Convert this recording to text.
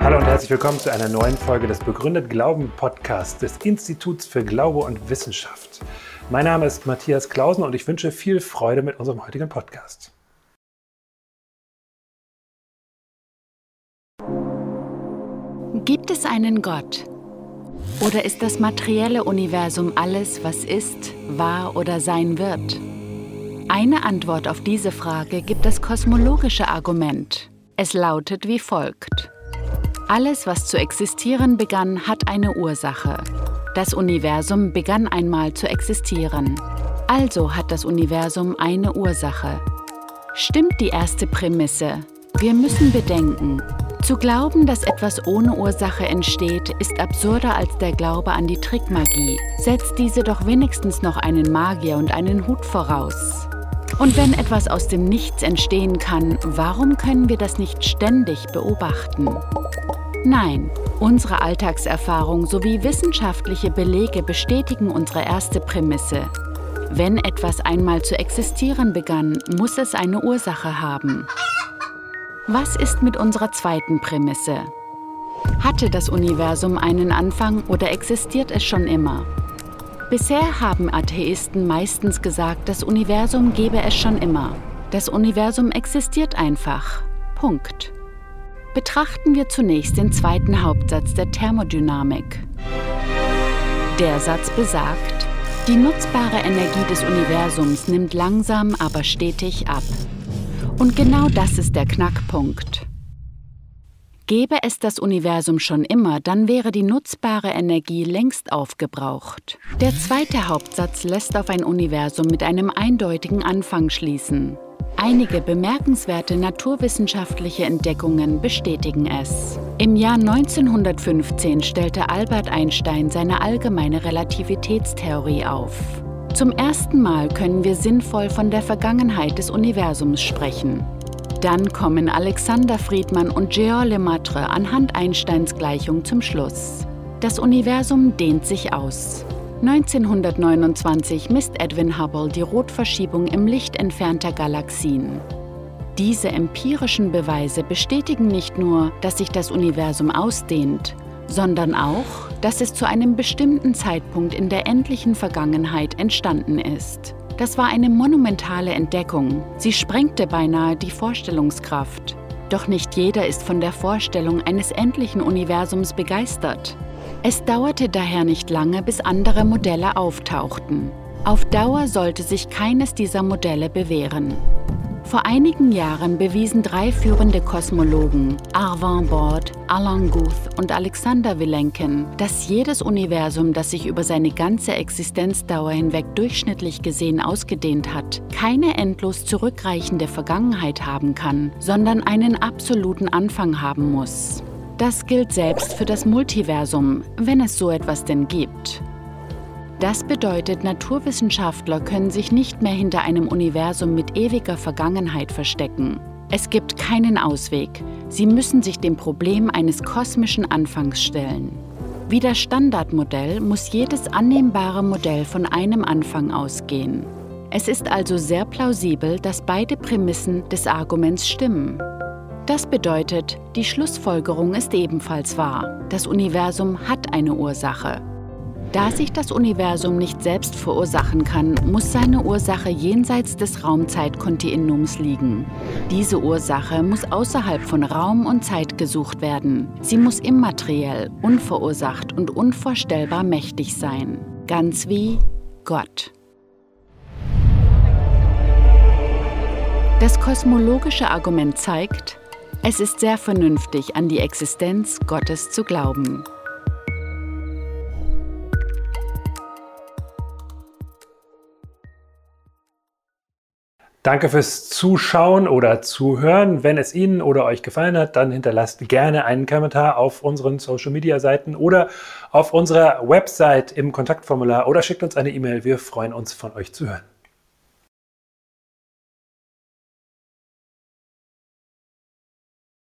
Hallo und herzlich willkommen zu einer neuen Folge des Begründet Glauben Podcasts des Instituts für Glaube und Wissenschaft. Mein Name ist Matthias Klausen und ich wünsche viel Freude mit unserem heutigen Podcast. Gibt es einen Gott? Oder ist das materielle Universum alles, was ist, war oder sein wird? Eine Antwort auf diese Frage gibt das kosmologische Argument. Es lautet wie folgt. Alles, was zu existieren begann, hat eine Ursache. Das Universum begann einmal zu existieren. Also hat das Universum eine Ursache. Stimmt die erste Prämisse? Wir müssen bedenken, zu glauben, dass etwas ohne Ursache entsteht, ist absurder als der Glaube an die Trickmagie. Setzt diese doch wenigstens noch einen Magier und einen Hut voraus. Und wenn etwas aus dem Nichts entstehen kann, warum können wir das nicht ständig beobachten? Nein, unsere Alltagserfahrung sowie wissenschaftliche Belege bestätigen unsere erste Prämisse. Wenn etwas einmal zu existieren begann, muss es eine Ursache haben. Was ist mit unserer zweiten Prämisse? Hatte das Universum einen Anfang oder existiert es schon immer? Bisher haben Atheisten meistens gesagt, das Universum gebe es schon immer. Das Universum existiert einfach. Punkt. Betrachten wir zunächst den zweiten Hauptsatz der Thermodynamik. Der Satz besagt, die nutzbare Energie des Universums nimmt langsam, aber stetig ab. Und genau das ist der Knackpunkt. Gäbe es das Universum schon immer, dann wäre die nutzbare Energie längst aufgebraucht. Der zweite Hauptsatz lässt auf ein Universum mit einem eindeutigen Anfang schließen. Einige bemerkenswerte naturwissenschaftliche Entdeckungen bestätigen es. Im Jahr 1915 stellte Albert Einstein seine allgemeine Relativitätstheorie auf. Zum ersten Mal können wir sinnvoll von der Vergangenheit des Universums sprechen. Dann kommen Alexander Friedmann und Georg Lemaitre anhand Einsteins Gleichung zum Schluss. Das Universum dehnt sich aus. 1929 misst Edwin Hubble die Rotverschiebung im Licht entfernter Galaxien. Diese empirischen Beweise bestätigen nicht nur, dass sich das Universum ausdehnt, sondern auch, dass es zu einem bestimmten Zeitpunkt in der endlichen Vergangenheit entstanden ist. Das war eine monumentale Entdeckung. Sie sprengte beinahe die Vorstellungskraft. Doch nicht jeder ist von der Vorstellung eines endlichen Universums begeistert. Es dauerte daher nicht lange, bis andere Modelle auftauchten. Auf Dauer sollte sich keines dieser Modelle bewähren. Vor einigen Jahren bewiesen drei führende Kosmologen, Arvin Bord, Alan Guth und Alexander Vilenkin, dass jedes Universum, das sich über seine ganze Existenzdauer hinweg durchschnittlich gesehen ausgedehnt hat, keine endlos zurückreichende Vergangenheit haben kann, sondern einen absoluten Anfang haben muss. Das gilt selbst für das Multiversum, wenn es so etwas denn gibt. Das bedeutet, Naturwissenschaftler können sich nicht mehr hinter einem Universum mit ewiger Vergangenheit verstecken. Es gibt keinen Ausweg. Sie müssen sich dem Problem eines kosmischen Anfangs stellen. Wie das Standardmodell muss jedes annehmbare Modell von einem Anfang ausgehen. Es ist also sehr plausibel, dass beide Prämissen des Arguments stimmen. Das bedeutet, die Schlussfolgerung ist ebenfalls wahr. Das Universum hat eine Ursache. Da sich das Universum nicht selbst verursachen kann, muss seine Ursache jenseits des Raumzeitkontinuums liegen. Diese Ursache muss außerhalb von Raum und Zeit gesucht werden. Sie muss immateriell, unverursacht und unvorstellbar mächtig sein. Ganz wie Gott. Das kosmologische Argument zeigt, es ist sehr vernünftig, an die Existenz Gottes zu glauben. Danke fürs Zuschauen oder Zuhören. Wenn es Ihnen oder euch gefallen hat, dann hinterlasst gerne einen Kommentar auf unseren Social Media Seiten oder auf unserer Website im Kontaktformular oder schickt uns eine E-Mail. Wir freuen uns von euch zu hören.